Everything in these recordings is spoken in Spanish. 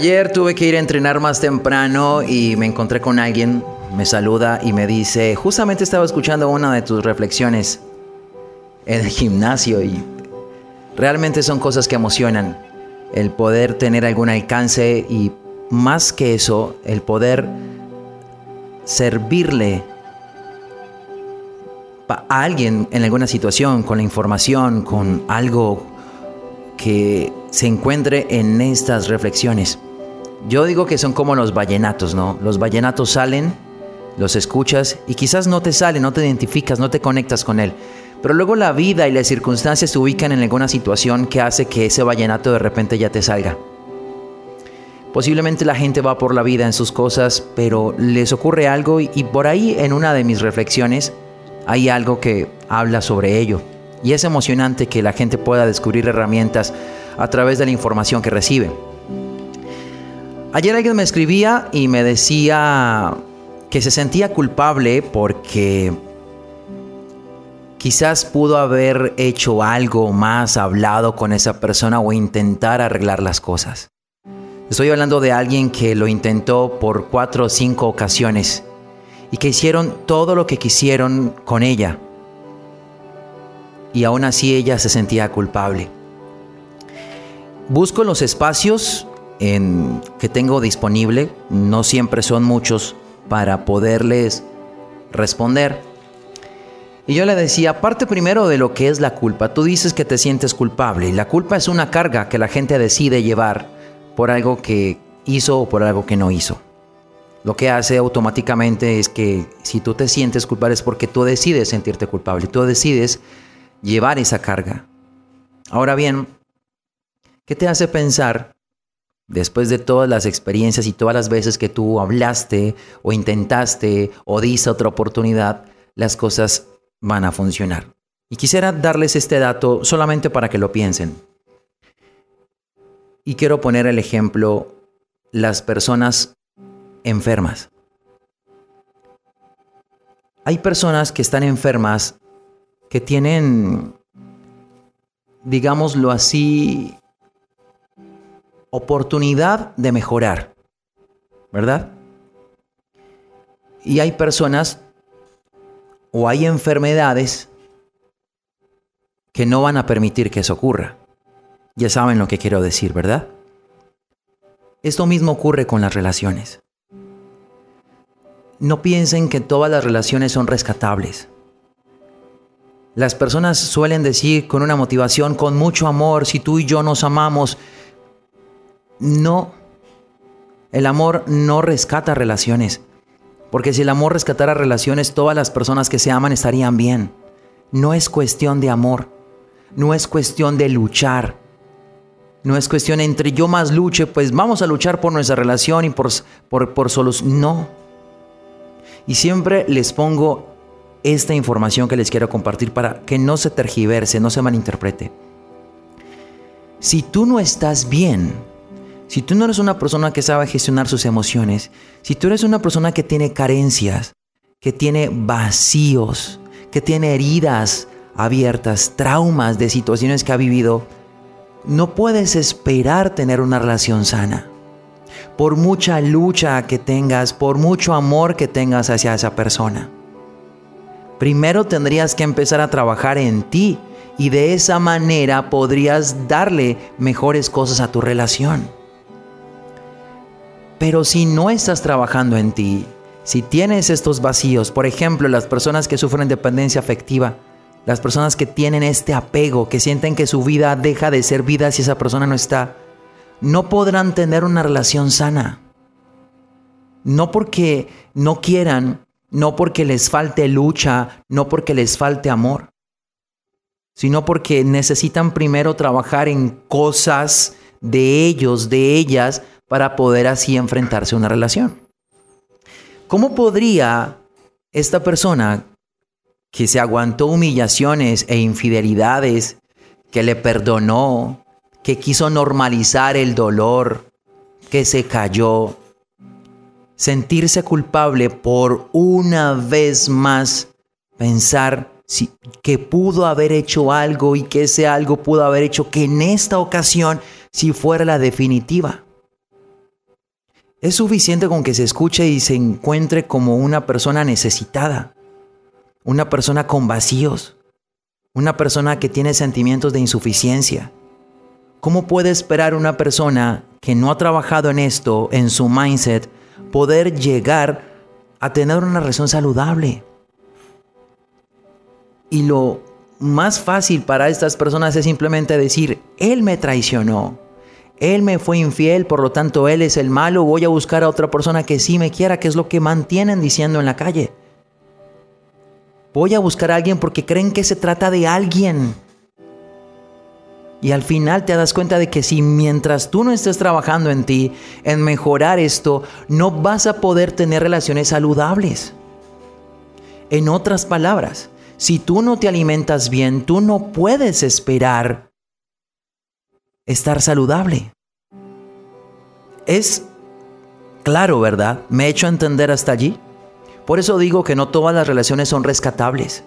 Ayer tuve que ir a entrenar más temprano y me encontré con alguien, me saluda y me dice, justamente estaba escuchando una de tus reflexiones en el gimnasio y realmente son cosas que emocionan. El poder tener algún alcance y más que eso, el poder servirle a alguien en alguna situación, con la información, con algo que se encuentre en estas reflexiones. Yo digo que son como los vallenatos, ¿no? Los vallenatos salen, los escuchas y quizás no te salen, no te identificas, no te conectas con él. Pero luego la vida y las circunstancias se ubican en alguna situación que hace que ese vallenato de repente ya te salga. Posiblemente la gente va por la vida en sus cosas, pero les ocurre algo y, por ahí en una de mis reflexiones hay algo que habla sobre ello. Y es emocionante que la gente pueda descubrir herramientas a través de la información que recibe. Ayer alguien me escribía y me decía que se sentía culpable porque quizás pudo haber hecho algo más, hablado con esa persona o intentar arreglar las cosas. Estoy hablando de alguien que lo intentó por cuatro o cinco ocasiones y que hicieron todo lo que quisieron con ella. Y aún así ella se sentía culpable. Busco los espacios que tengo disponible, no siempre son muchos para poderles responder. Y yo le decía, parte primero de lo que es la culpa. Tú dices que te sientes culpable y la culpa es una carga que la gente decide llevar por algo que hizo o por algo que no hizo. Lo que hace automáticamente es que si tú te sientes culpable es porque tú decides sentirte culpable, tú decides llevar esa carga. Ahora bien, ¿qué te hace pensar Después de todas las experiencias y todas las veces que tú hablaste o intentaste o diste otra oportunidad, las cosas van a funcionar. Y quisiera darles este dato solamente para que lo piensen. Y quiero poner el ejemplo, las personas enfermas. Hay personas que están enfermas que tienen, digámoslo así, oportunidad de mejorar, ¿verdad? Y hay personas o hay enfermedades que no van a permitir que eso ocurra. Ya saben lo que quiero decir, ¿verdad? Esto mismo ocurre con las relaciones. No piensen que todas las relaciones son rescatables. Las personas suelen decir con una motivación, con mucho amor, si tú y yo nos amamos, no, el amor no rescata relaciones. Porque si el amor rescatara relaciones, todas las personas que se aman estarían bien. No es cuestión de amor. No es cuestión de luchar. No es cuestión entre yo más luche, pues vamos a luchar por nuestra relación y por, por, por solos. No. Y siempre les pongo esta información que les quiero compartir para que no se tergiverse, no se malinterprete. Si tú no estás bien, si tú no eres una persona que sabe gestionar sus emociones, si tú eres una persona que tiene carencias, que tiene vacíos, que tiene heridas abiertas, traumas de situaciones que ha vivido, no puedes esperar tener una relación sana. Por mucha lucha que tengas, por mucho amor que tengas hacia esa persona. Primero tendrías que empezar a trabajar en ti y de esa manera podrías darle mejores cosas a tu relación. Pero si no estás trabajando en ti, si tienes estos vacíos, por ejemplo, las personas que sufren dependencia afectiva, las personas que tienen este apego, que sienten que su vida deja de ser vida si esa persona no está, no podrán tener una relación sana. No porque no quieran, no porque les falte lucha, no porque les falte amor, sino porque necesitan primero trabajar en cosas de ellos, de ellas, para poder así enfrentarse a una relación. ¿Cómo podría esta persona que se aguantó humillaciones e infidelidades, que le perdonó, que quiso normalizar el dolor, que se cayó, sentirse culpable por una vez más pensar si, que pudo haber hecho algo y que ese algo pudo haber hecho que en esta ocasión si fuera la definitiva. Es suficiente con que se escuche y se encuentre como una persona necesitada, una persona con vacíos, una persona que tiene sentimientos de insuficiencia. ¿Cómo puede esperar una persona que no ha trabajado en esto, en su mindset, poder llegar a tener una relación saludable? Y lo más fácil para estas personas es simplemente decir, Él me traicionó, Él me fue infiel, por lo tanto Él es el malo, voy a buscar a otra persona que sí me quiera, que es lo que mantienen diciendo en la calle. Voy a buscar a alguien porque creen que se trata de alguien. Y al final te das cuenta de que si mientras tú no estés trabajando en ti, en mejorar esto, no vas a poder tener relaciones saludables. En otras palabras, si tú no te alimentas bien, tú no puedes esperar estar saludable. Es claro, ¿verdad? ¿Me he hecho entender hasta allí? Por eso digo que no todas las relaciones son rescatables.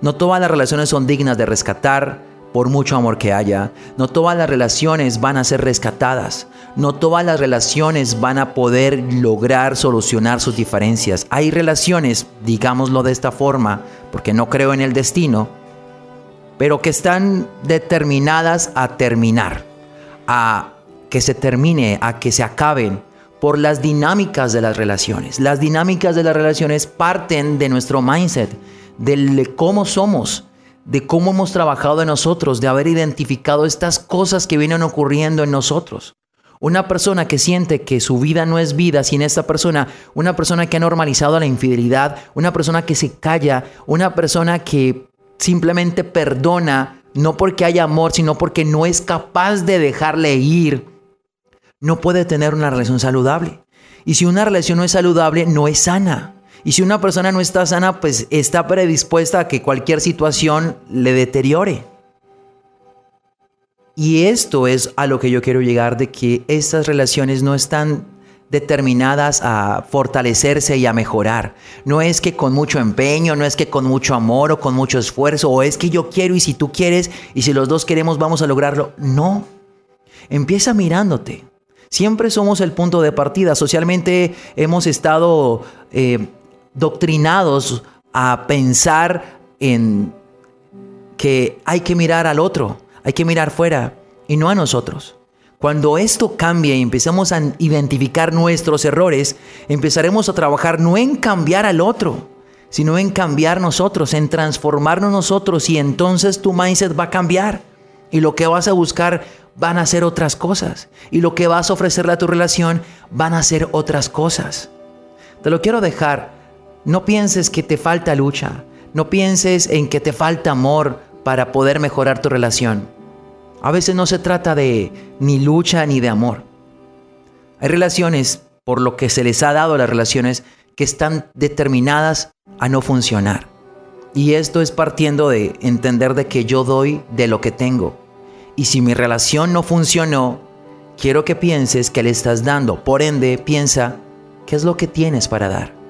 No todas las relaciones son dignas de rescatar por mucho amor que haya. No todas las relaciones van a ser rescatadas. No todas las relaciones van a poder lograr solucionar sus diferencias. Hay relaciones, digámoslo de esta forma, porque no creo en el destino, pero que están determinadas a terminar, a que se termine, a que se acaben por las dinámicas de las relaciones. Las dinámicas de las relaciones parten de nuestro mindset, de cómo somos, de cómo hemos trabajado en nosotros, de haber identificado estas cosas que vienen ocurriendo en nosotros. Una persona que siente que su vida no es vida sin esta persona, una persona que ha normalizado la infidelidad, una persona que se calla, una persona que simplemente perdona, no porque haya amor, sino porque no es capaz de dejarle ir, no puede tener una relación saludable. Y si una relación no es saludable, no es sana. Y si una persona no está sana, pues está predispuesta a que cualquier situación le deteriore. Y esto es a lo que yo quiero llegar, de que estas relaciones no están determinadas a fortalecerse y a mejorar. No es que con mucho empeño, no es que con mucho amor o con mucho esfuerzo, o es que yo quiero y si tú quieres y si los dos queremos vamos a lograrlo. No. Empieza mirándote. Siempre somos el punto de partida. Socialmente hemos estado eh, doctrinados a pensar en que hay que mirar al otro, hay que mirar fuera y no a nosotros. Cuando esto cambie y empezamos a identificar nuestros errores, empezaremos a trabajar no en cambiar al otro, sino en cambiar nosotros, en transformarnos nosotros y entonces tu mindset va a cambiar y lo que vas a buscar van a ser otras cosas y lo que vas a ofrecerle a tu relación van a ser otras cosas. Te lo quiero dejar, no pienses que te falta lucha, no pienses en que te falta amor para poder mejorar tu relación. A veces no se trata de ni lucha ni de amor. Hay relaciones, por lo que se les ha dado a las relaciones, que están determinadas a no funcionar. Y esto es partiendo de entender de que yo doy de lo que tengo. Y si mi relación no funcionó, quiero que pienses que le estás dando. Por ende, piensa, ¿qué es lo que tienes para dar?